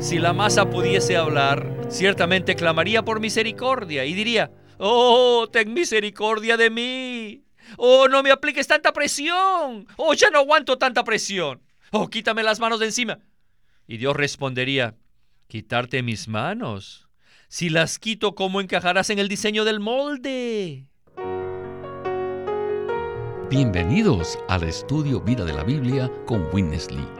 Si la masa pudiese hablar, ciertamente clamaría por misericordia y diría, Oh, ten misericordia de mí. Oh, no me apliques tanta presión. Oh, ya no aguanto tanta presión. Oh, quítame las manos de encima. Y Dios respondería, quitarte mis manos. Si las quito, ¿cómo encajarás en el diseño del molde? Bienvenidos al estudio Vida de la Biblia con Witness Lee.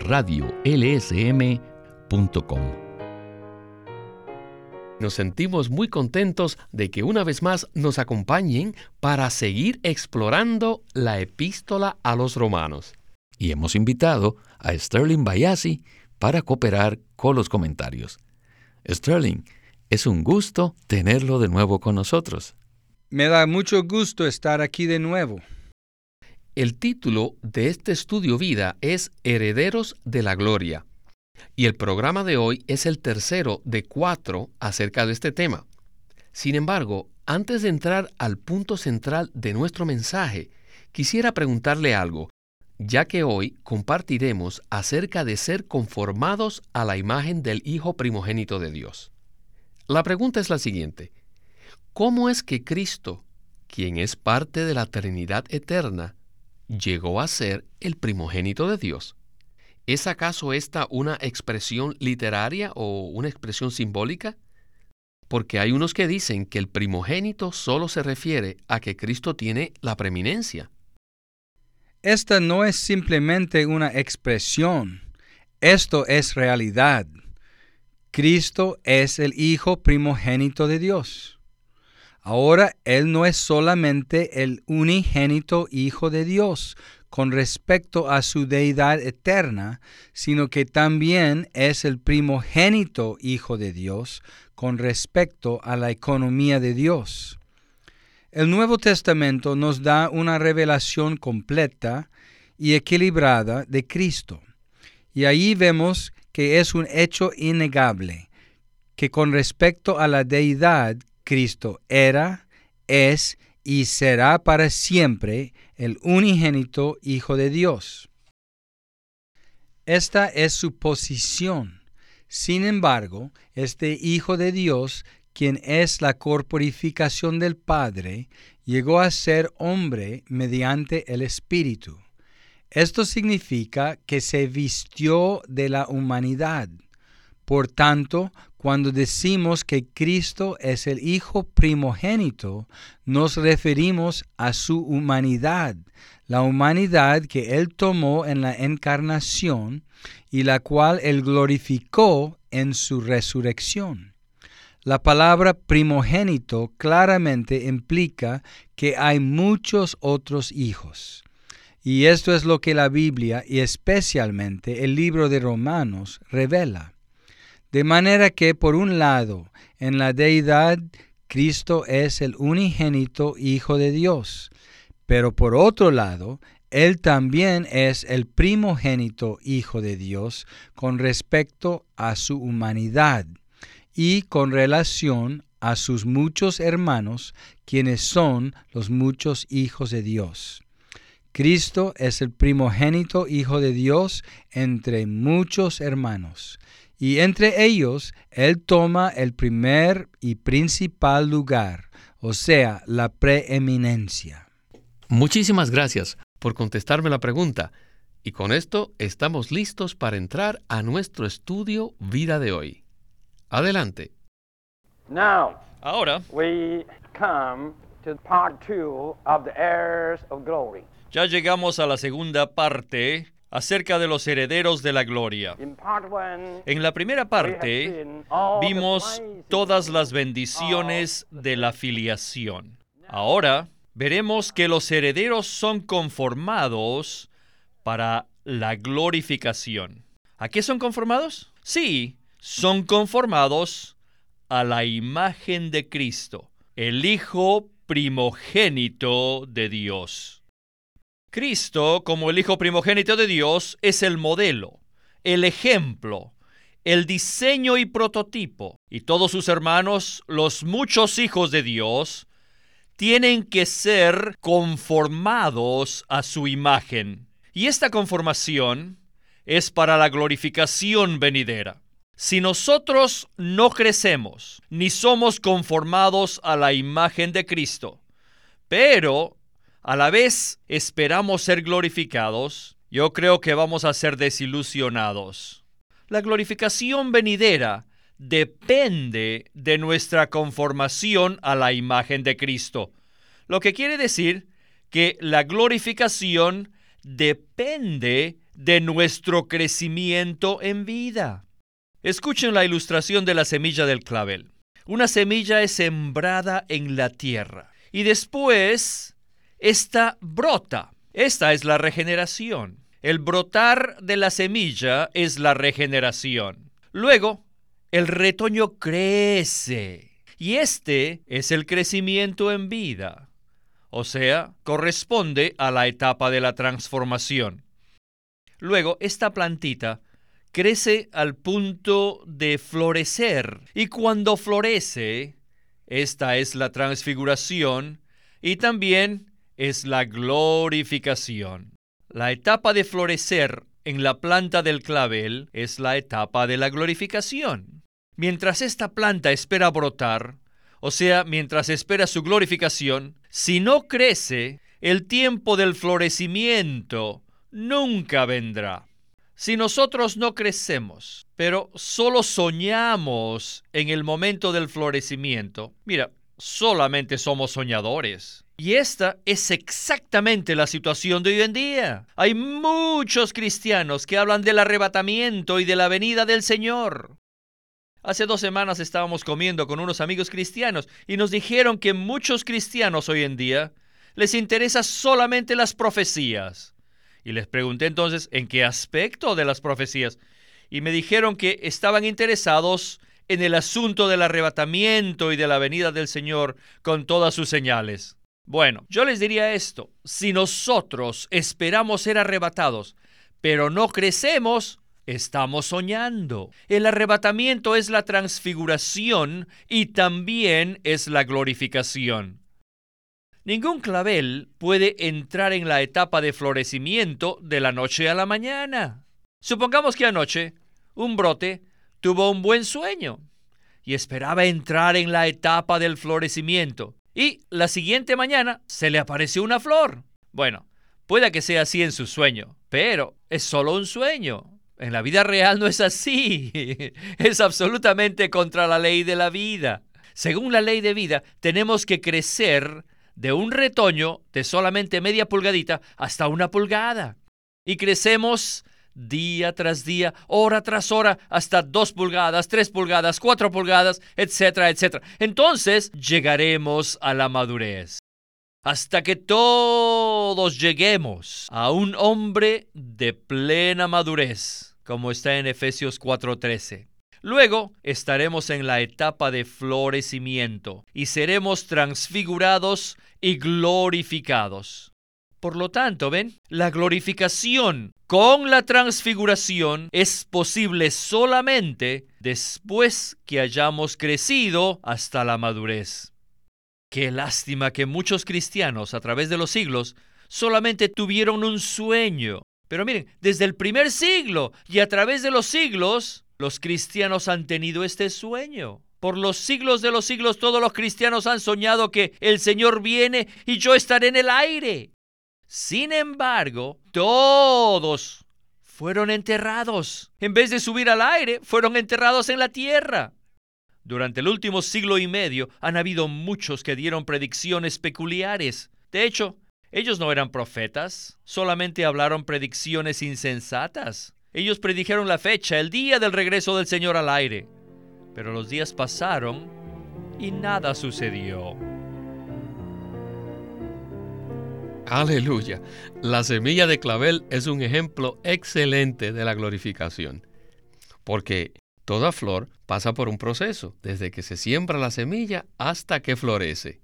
radiolsm.com. Nos sentimos muy contentos de que una vez más nos acompañen para seguir explorando la epístola a los romanos. Y hemos invitado a Sterling Bayasi para cooperar con los comentarios. Sterling, es un gusto tenerlo de nuevo con nosotros. Me da mucho gusto estar aquí de nuevo. El título de este estudio vida es Herederos de la Gloria. Y el programa de hoy es el tercero de cuatro acerca de este tema. Sin embargo, antes de entrar al punto central de nuestro mensaje, quisiera preguntarle algo, ya que hoy compartiremos acerca de ser conformados a la imagen del Hijo primogénito de Dios. La pregunta es la siguiente. ¿Cómo es que Cristo, quien es parte de la Trinidad eterna, llegó a ser el primogénito de Dios? ¿Es acaso esta una expresión literaria o una expresión simbólica? Porque hay unos que dicen que el primogénito solo se refiere a que Cristo tiene la preeminencia. Esta no es simplemente una expresión, esto es realidad. Cristo es el Hijo primogénito de Dios. Ahora Él no es solamente el unigénito Hijo de Dios, con respecto a su deidad eterna, sino que también es el primogénito Hijo de Dios con respecto a la economía de Dios. El Nuevo Testamento nos da una revelación completa y equilibrada de Cristo. Y ahí vemos que es un hecho innegable, que con respecto a la deidad, Cristo era, es y será para siempre el unigénito Hijo de Dios. Esta es su posición. Sin embargo, este Hijo de Dios, quien es la corporificación del Padre, llegó a ser hombre mediante el Espíritu. Esto significa que se vistió de la humanidad. Por tanto, cuando decimos que Cristo es el Hijo primogénito, nos referimos a su humanidad, la humanidad que Él tomó en la encarnación y la cual Él glorificó en su resurrección. La palabra primogénito claramente implica que hay muchos otros hijos. Y esto es lo que la Biblia y especialmente el libro de Romanos revela. De manera que, por un lado, en la deidad, Cristo es el unigénito Hijo de Dios, pero por otro lado, Él también es el primogénito Hijo de Dios con respecto a su humanidad y con relación a sus muchos hermanos, quienes son los muchos hijos de Dios. Cristo es el primogénito Hijo de Dios entre muchos hermanos y entre ellos Él toma el primer y principal lugar, o sea, la preeminencia. Muchísimas gracias por contestarme la pregunta. Y con esto estamos listos para entrar a nuestro estudio vida de hoy. Adelante. Ahora Ya llegamos a la segunda parte acerca de los herederos de la gloria. En la primera parte vimos todas las bendiciones de la filiación. Ahora veremos que los herederos son conformados para la glorificación. ¿A qué son conformados? Sí, son conformados a la imagen de Cristo, el Hijo primogénito de Dios. Cristo, como el Hijo primogénito de Dios, es el modelo, el ejemplo, el diseño y prototipo. Y todos sus hermanos, los muchos hijos de Dios, tienen que ser conformados a su imagen. Y esta conformación es para la glorificación venidera. Si nosotros no crecemos ni somos conformados a la imagen de Cristo, pero a la vez esperamos ser glorificados, yo creo que vamos a ser desilusionados. La glorificación venidera depende de nuestra conformación a la imagen de Cristo, lo que quiere decir que la glorificación depende de nuestro crecimiento en vida. Escuchen la ilustración de la semilla del clavel. Una semilla es sembrada en la tierra y después esta brota. Esta es la regeneración. El brotar de la semilla es la regeneración. Luego, el retoño crece y este es el crecimiento en vida. O sea, corresponde a la etapa de la transformación. Luego, esta plantita crece al punto de florecer y cuando florece, esta es la transfiguración y también es la glorificación. La etapa de florecer en la planta del clavel es la etapa de la glorificación. Mientras esta planta espera brotar, o sea, mientras espera su glorificación, si no crece, el tiempo del florecimiento nunca vendrá. Si nosotros no crecemos, pero solo soñamos en el momento del florecimiento, mira, solamente somos soñadores. Y esta es exactamente la situación de hoy en día. Hay muchos cristianos que hablan del arrebatamiento y de la venida del Señor. Hace dos semanas estábamos comiendo con unos amigos cristianos y nos dijeron que muchos cristianos hoy en día les interesa solamente las profecías. Y les pregunté entonces en qué aspecto de las profecías. Y me dijeron que estaban interesados en el asunto del arrebatamiento y de la venida del Señor con todas sus señales. Bueno, yo les diría esto, si nosotros esperamos ser arrebatados, pero no crecemos, estamos soñando. El arrebatamiento es la transfiguración y también es la glorificación. Ningún clavel puede entrar en la etapa de florecimiento de la noche a la mañana. Supongamos que anoche un brote tuvo un buen sueño y esperaba entrar en la etapa del florecimiento y la siguiente mañana se le apareció una flor. Bueno, puede que sea así en su sueño, pero es solo un sueño. En la vida real no es así. Es absolutamente contra la ley de la vida. Según la ley de vida, tenemos que crecer de un retoño de solamente media pulgadita hasta una pulgada. Y crecemos día tras día, hora tras hora, hasta dos pulgadas, tres pulgadas, cuatro pulgadas, etcétera, etcétera. Entonces llegaremos a la madurez. Hasta que todos lleguemos a un hombre de plena madurez, como está en Efesios 4:13. Luego estaremos en la etapa de florecimiento y seremos transfigurados y glorificados. Por lo tanto, ven, la glorificación con la transfiguración es posible solamente después que hayamos crecido hasta la madurez. Qué lástima que muchos cristianos a través de los siglos solamente tuvieron un sueño. Pero miren, desde el primer siglo y a través de los siglos, los cristianos han tenido este sueño. Por los siglos de los siglos todos los cristianos han soñado que el Señor viene y yo estaré en el aire. Sin embargo, todos fueron enterrados. En vez de subir al aire, fueron enterrados en la tierra. Durante el último siglo y medio han habido muchos que dieron predicciones peculiares. De hecho, ellos no eran profetas, solamente hablaron predicciones insensatas. Ellos predijeron la fecha, el día del regreso del Señor al aire. Pero los días pasaron y nada sucedió. Aleluya. La semilla de clavel es un ejemplo excelente de la glorificación. Porque Toda flor pasa por un proceso, desde que se siembra la semilla hasta que florece.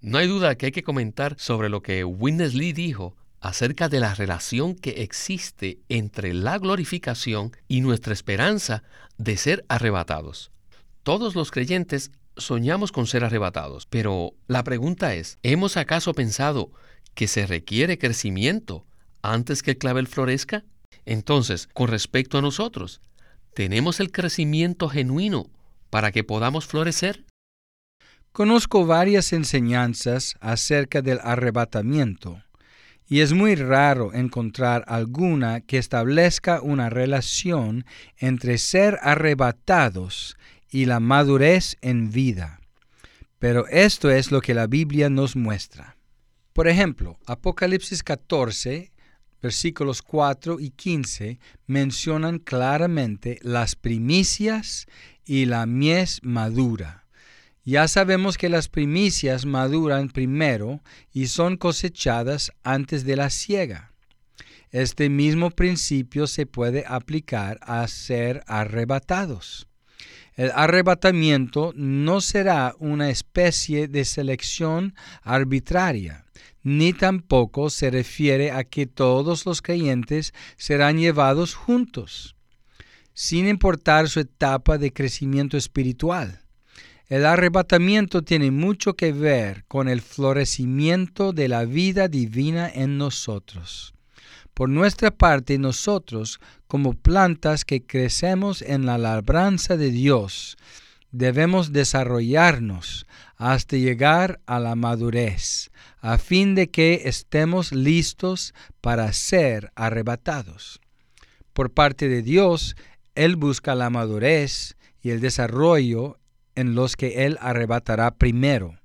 No hay duda que hay que comentar sobre lo que Witness Lee dijo acerca de la relación que existe entre la glorificación y nuestra esperanza de ser arrebatados. Todos los creyentes soñamos con ser arrebatados, pero la pregunta es, ¿hemos acaso pensado que se requiere crecimiento antes que el clavel florezca? Entonces, con respecto a nosotros, ¿tenemos el crecimiento genuino para que podamos florecer? Conozco varias enseñanzas acerca del arrebatamiento, y es muy raro encontrar alguna que establezca una relación entre ser arrebatados y la madurez en vida. Pero esto es lo que la Biblia nos muestra. Por ejemplo, Apocalipsis 14, versículos 4 y 15 mencionan claramente las primicias y la mies madura. Ya sabemos que las primicias maduran primero y son cosechadas antes de la siega. Este mismo principio se puede aplicar a ser arrebatados. El arrebatamiento no será una especie de selección arbitraria, ni tampoco se refiere a que todos los creyentes serán llevados juntos, sin importar su etapa de crecimiento espiritual. El arrebatamiento tiene mucho que ver con el florecimiento de la vida divina en nosotros. Por nuestra parte, nosotros, como plantas que crecemos en la labranza de Dios, debemos desarrollarnos hasta llegar a la madurez, a fin de que estemos listos para ser arrebatados. Por parte de Dios, Él busca la madurez y el desarrollo en los que Él arrebatará primero.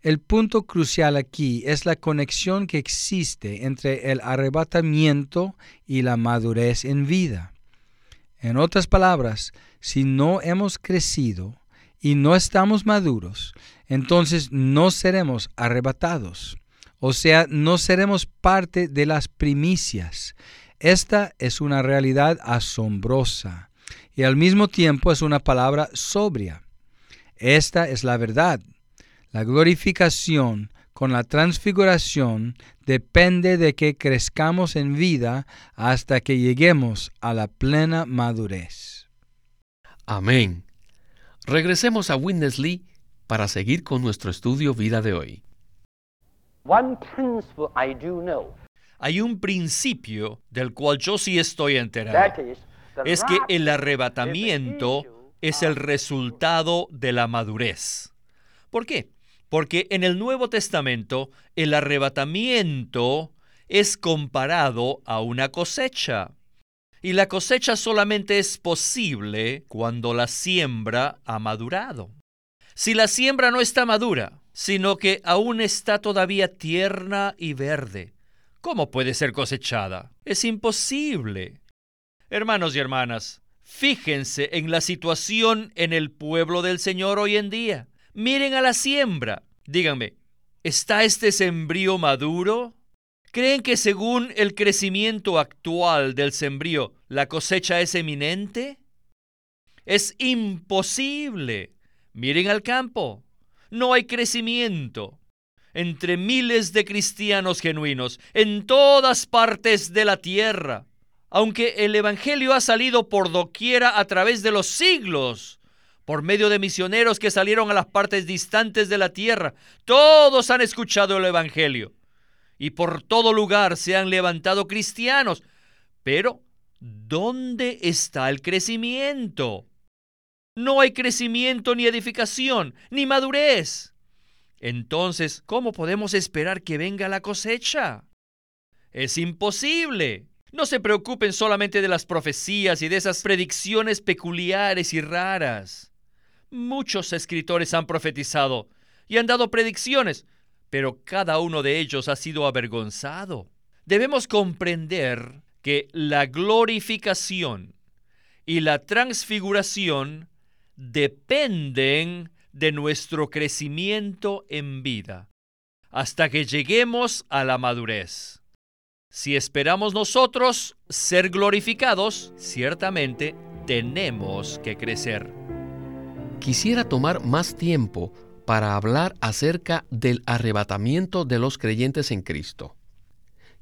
El punto crucial aquí es la conexión que existe entre el arrebatamiento y la madurez en vida. En otras palabras, si no hemos crecido y no estamos maduros, entonces no seremos arrebatados. O sea, no seremos parte de las primicias. Esta es una realidad asombrosa y al mismo tiempo es una palabra sobria. Esta es la verdad. La glorificación con la transfiguración depende de que crezcamos en vida hasta que lleguemos a la plena madurez. Amén. Regresemos a Witness Lee para seguir con nuestro estudio vida de hoy. Hay un principio del cual yo sí estoy enterado es que el arrebatamiento es el resultado de la madurez. ¿Por qué? Porque en el Nuevo Testamento el arrebatamiento es comparado a una cosecha. Y la cosecha solamente es posible cuando la siembra ha madurado. Si la siembra no está madura, sino que aún está todavía tierna y verde, ¿cómo puede ser cosechada? Es imposible. Hermanos y hermanas, fíjense en la situación en el pueblo del Señor hoy en día. Miren a la siembra. Díganme, ¿está este sembrío maduro? ¿Creen que según el crecimiento actual del sembrío, la cosecha es eminente? Es imposible. Miren al campo. No hay crecimiento. Entre miles de cristianos genuinos en todas partes de la tierra aunque el Evangelio ha salido por doquiera a través de los siglos, por medio de misioneros que salieron a las partes distantes de la tierra, todos han escuchado el Evangelio. Y por todo lugar se han levantado cristianos. Pero, ¿dónde está el crecimiento? No hay crecimiento ni edificación, ni madurez. Entonces, ¿cómo podemos esperar que venga la cosecha? Es imposible. No se preocupen solamente de las profecías y de esas predicciones peculiares y raras. Muchos escritores han profetizado y han dado predicciones, pero cada uno de ellos ha sido avergonzado. Debemos comprender que la glorificación y la transfiguración dependen de nuestro crecimiento en vida hasta que lleguemos a la madurez. Si esperamos nosotros ser glorificados, ciertamente tenemos que crecer. Quisiera tomar más tiempo para hablar acerca del arrebatamiento de los creyentes en Cristo.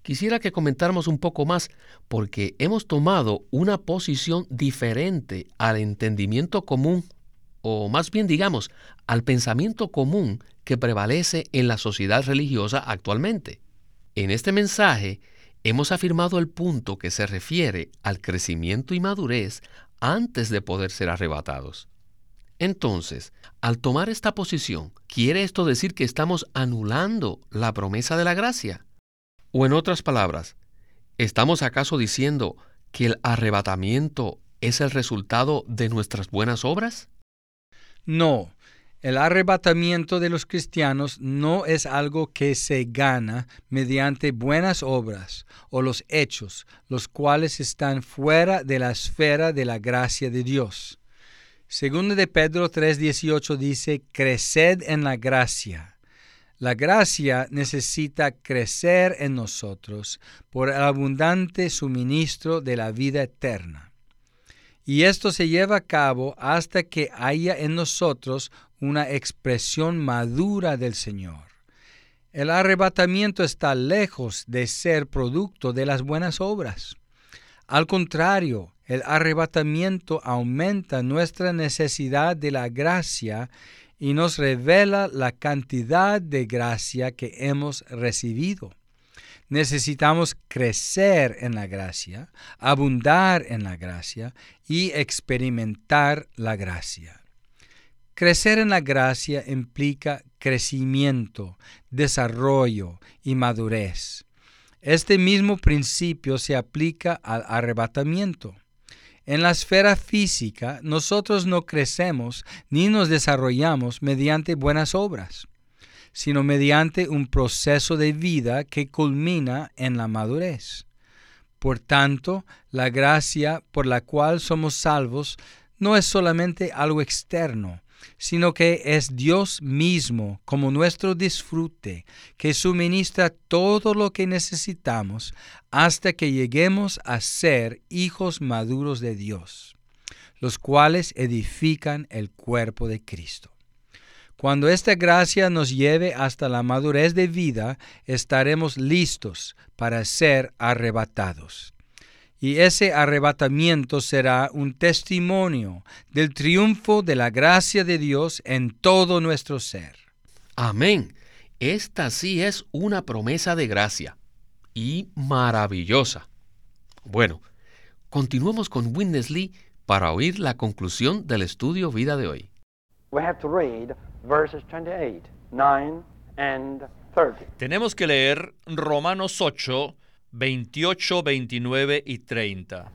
Quisiera que comentáramos un poco más porque hemos tomado una posición diferente al entendimiento común, o más bien digamos, al pensamiento común que prevalece en la sociedad religiosa actualmente. En este mensaje hemos afirmado el punto que se refiere al crecimiento y madurez antes de poder ser arrebatados. Entonces, al tomar esta posición, ¿quiere esto decir que estamos anulando la promesa de la gracia? O en otras palabras, ¿estamos acaso diciendo que el arrebatamiento es el resultado de nuestras buenas obras? No, el arrebatamiento de los cristianos no es algo que se gana mediante buenas obras o los hechos, los cuales están fuera de la esfera de la gracia de Dios. Segundo de Pedro 3:18 dice, creced en la gracia. La gracia necesita crecer en nosotros por el abundante suministro de la vida eterna. Y esto se lleva a cabo hasta que haya en nosotros una expresión madura del Señor. El arrebatamiento está lejos de ser producto de las buenas obras. Al contrario, el arrebatamiento aumenta nuestra necesidad de la gracia y nos revela la cantidad de gracia que hemos recibido. Necesitamos crecer en la gracia, abundar en la gracia y experimentar la gracia. Crecer en la gracia implica crecimiento, desarrollo y madurez. Este mismo principio se aplica al arrebatamiento. En la esfera física, nosotros no crecemos ni nos desarrollamos mediante buenas obras, sino mediante un proceso de vida que culmina en la madurez. Por tanto, la gracia por la cual somos salvos no es solamente algo externo, sino que es Dios mismo como nuestro disfrute, que suministra todo lo que necesitamos hasta que lleguemos a ser hijos maduros de Dios, los cuales edifican el cuerpo de Cristo. Cuando esta gracia nos lleve hasta la madurez de vida, estaremos listos para ser arrebatados y ese arrebatamiento será un testimonio del triunfo de la gracia de Dios en todo nuestro ser. Amén. Esta sí es una promesa de gracia y maravillosa. Bueno, continuemos con Witness Lee para oír la conclusión del estudio vida de hoy. Tenemos que leer Romanos 8, 28, 29 y 30.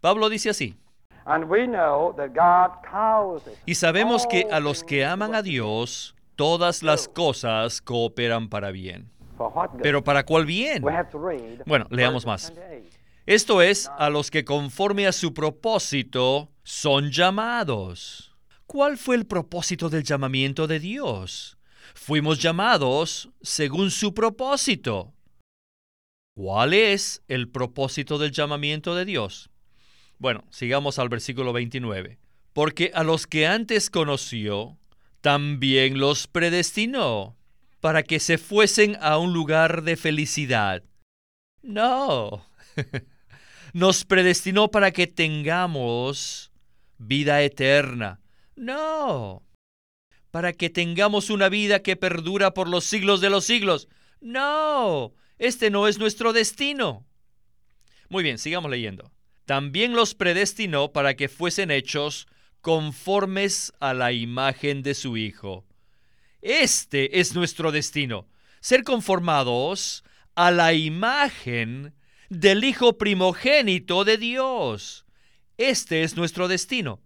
Pablo dice así. Y sabemos que a los que aman a Dios, todas las cosas cooperan para bien. Pero ¿para cuál bien? Bueno, leamos más. Esto es, a los que conforme a su propósito son llamados. ¿Cuál fue el propósito del llamamiento de Dios? Fuimos llamados según su propósito. ¿Cuál es el propósito del llamamiento de Dios? Bueno, sigamos al versículo 29. Porque a los que antes conoció, también los predestinó para que se fuesen a un lugar de felicidad. No, nos predestinó para que tengamos vida eterna. No, para que tengamos una vida que perdura por los siglos de los siglos. No, este no es nuestro destino. Muy bien, sigamos leyendo. También los predestinó para que fuesen hechos conformes a la imagen de su Hijo. Este es nuestro destino, ser conformados a la imagen del Hijo primogénito de Dios. Este es nuestro destino.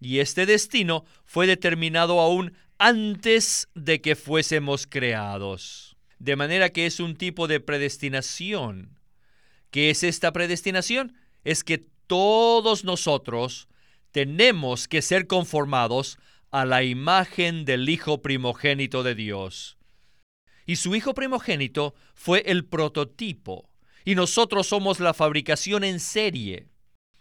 Y este destino fue determinado aún antes de que fuésemos creados. De manera que es un tipo de predestinación. ¿Qué es esta predestinación? Es que todos nosotros tenemos que ser conformados a la imagen del Hijo primogénito de Dios. Y su Hijo primogénito fue el prototipo, y nosotros somos la fabricación en serie.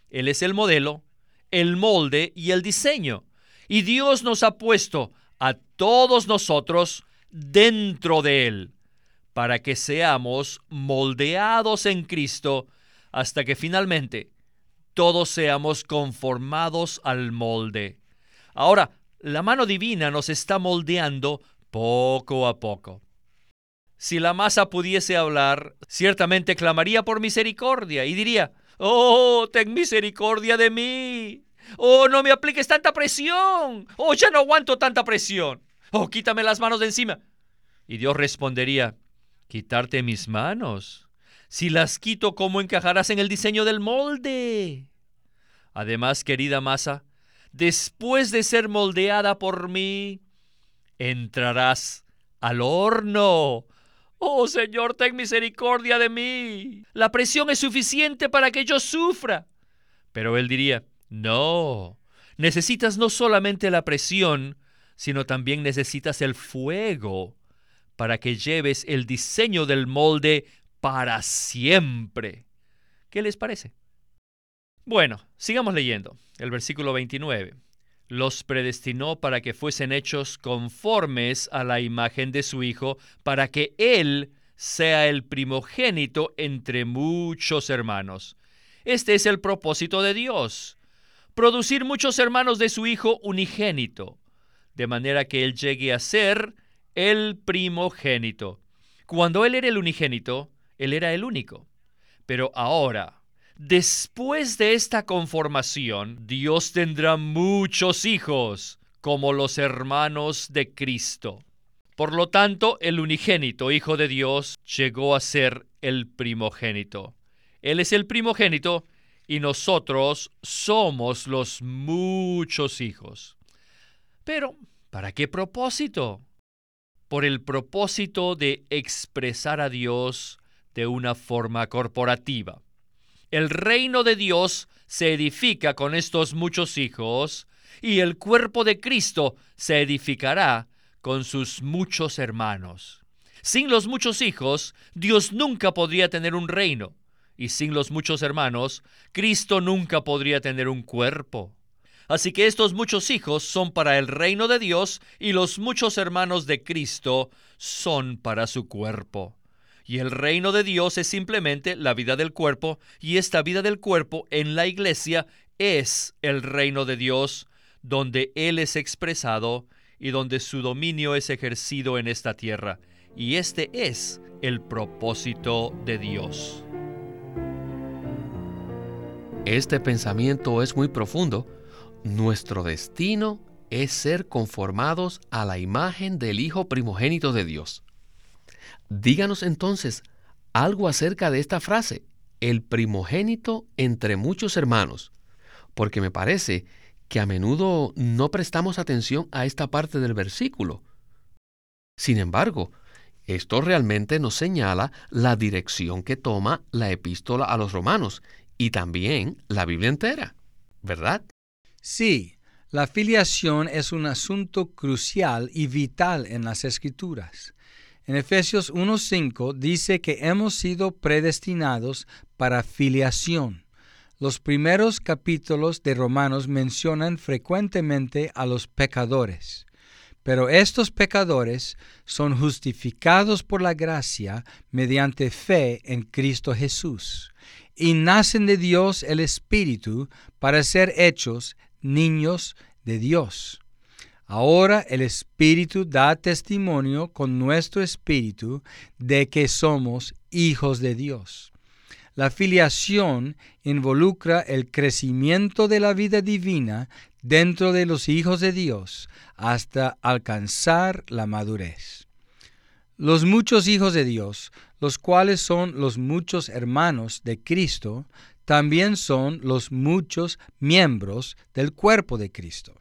Él es el modelo, el molde y el diseño. Y Dios nos ha puesto a todos nosotros dentro de Él, para que seamos moldeados en Cristo hasta que finalmente todos seamos conformados al molde. Ahora, la mano divina nos está moldeando poco a poco. Si la masa pudiese hablar, ciertamente clamaría por misericordia y diría, Oh, ten misericordia de mí. Oh, no me apliques tanta presión. Oh, ya no aguanto tanta presión. Oh, quítame las manos de encima. Y Dios respondería, quitarte mis manos. Si las quito, ¿cómo encajarás en el diseño del molde? Además, querida masa, después de ser moldeada por mí, entrarás al horno. Oh Señor, ten misericordia de mí. La presión es suficiente para que yo sufra. Pero él diría, no, necesitas no solamente la presión, sino también necesitas el fuego para que lleves el diseño del molde para siempre. ¿Qué les parece? Bueno, sigamos leyendo. El versículo 29. Los predestinó para que fuesen hechos conformes a la imagen de su Hijo, para que Él sea el primogénito entre muchos hermanos. Este es el propósito de Dios, producir muchos hermanos de su Hijo unigénito, de manera que Él llegue a ser el primogénito. Cuando Él era el unigénito, Él era el único. Pero ahora, después de esta conformación, Dios tendrá muchos hijos, como los hermanos de Cristo. Por lo tanto, el unigénito Hijo de Dios llegó a ser el primogénito. Él es el primogénito y nosotros somos los muchos hijos. Pero, ¿para qué propósito? Por el propósito de expresar a Dios de una forma corporativa. El reino de Dios se edifica con estos muchos hijos y el cuerpo de Cristo se edificará con sus muchos hermanos. Sin los muchos hijos, Dios nunca podría tener un reino y sin los muchos hermanos, Cristo nunca podría tener un cuerpo. Así que estos muchos hijos son para el reino de Dios y los muchos hermanos de Cristo son para su cuerpo. Y el reino de Dios es simplemente la vida del cuerpo y esta vida del cuerpo en la iglesia es el reino de Dios donde Él es expresado y donde su dominio es ejercido en esta tierra. Y este es el propósito de Dios. Este pensamiento es muy profundo. Nuestro destino es ser conformados a la imagen del Hijo primogénito de Dios. Díganos entonces algo acerca de esta frase, el primogénito entre muchos hermanos, porque me parece que a menudo no prestamos atención a esta parte del versículo. Sin embargo, esto realmente nos señala la dirección que toma la epístola a los romanos y también la Biblia entera, ¿verdad? Sí, la filiación es un asunto crucial y vital en las Escrituras. En Efesios 1.5 dice que hemos sido predestinados para filiación. Los primeros capítulos de Romanos mencionan frecuentemente a los pecadores, pero estos pecadores son justificados por la gracia mediante fe en Cristo Jesús y nacen de Dios el Espíritu para ser hechos niños de Dios. Ahora el Espíritu da testimonio con nuestro Espíritu de que somos hijos de Dios. La filiación involucra el crecimiento de la vida divina dentro de los hijos de Dios hasta alcanzar la madurez. Los muchos hijos de Dios los cuales son los muchos hermanos de Cristo, también son los muchos miembros del cuerpo de Cristo.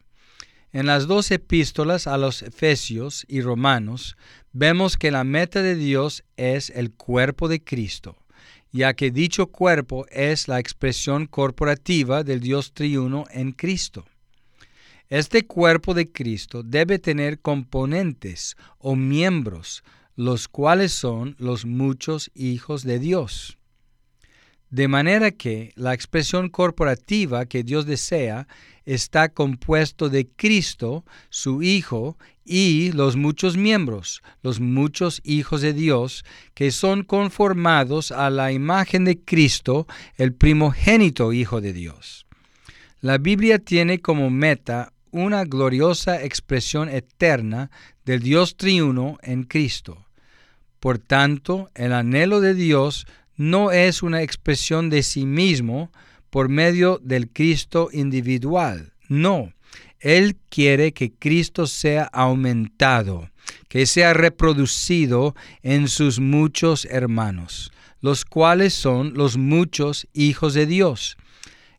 En las dos epístolas a los Efesios y Romanos vemos que la meta de Dios es el cuerpo de Cristo, ya que dicho cuerpo es la expresión corporativa del Dios triuno en Cristo. Este cuerpo de Cristo debe tener componentes o miembros los cuales son los muchos hijos de Dios. De manera que la expresión corporativa que Dios desea está compuesto de Cristo, su Hijo, y los muchos miembros, los muchos hijos de Dios, que son conformados a la imagen de Cristo, el primogénito Hijo de Dios. La Biblia tiene como meta una gloriosa expresión eterna del Dios triuno en Cristo. Por tanto, el anhelo de Dios no es una expresión de sí mismo por medio del Cristo individual, no, él quiere que Cristo sea aumentado, que sea reproducido en sus muchos hermanos, los cuales son los muchos hijos de Dios.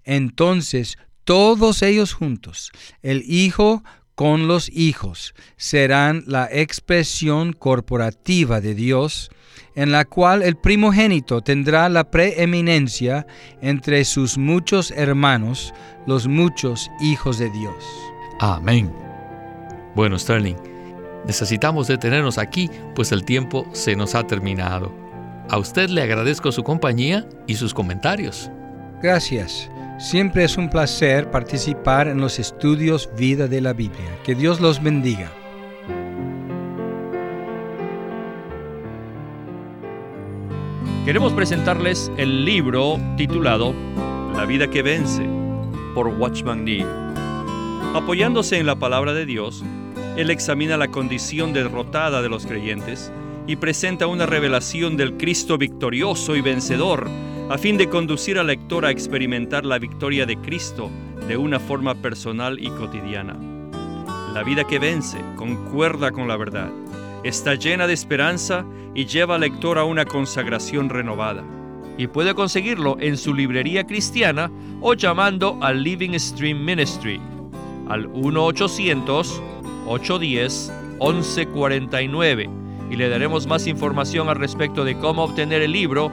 Entonces, todos ellos juntos, el Hijo con los hijos, serán la expresión corporativa de Dios, en la cual el primogénito tendrá la preeminencia entre sus muchos hermanos, los muchos hijos de Dios. Amén. Bueno, Sterling, necesitamos detenernos aquí, pues el tiempo se nos ha terminado. A usted le agradezco su compañía y sus comentarios. Gracias. Siempre es un placer participar en los estudios Vida de la Biblia. Que Dios los bendiga. Queremos presentarles el libro titulado La vida que vence por Watchman Nee. Apoyándose en la palabra de Dios, él examina la condición derrotada de los creyentes y presenta una revelación del Cristo victorioso y vencedor, a fin de conducir al lector a experimentar la victoria de Cristo de una forma personal y cotidiana. La vida que vence concuerda con la verdad, está llena de esperanza y lleva al lector a una consagración renovada. Y puede conseguirlo en su librería cristiana o llamando al Living Stream Ministry al 1-800-810-1149 y le daremos más información al respecto de cómo obtener el libro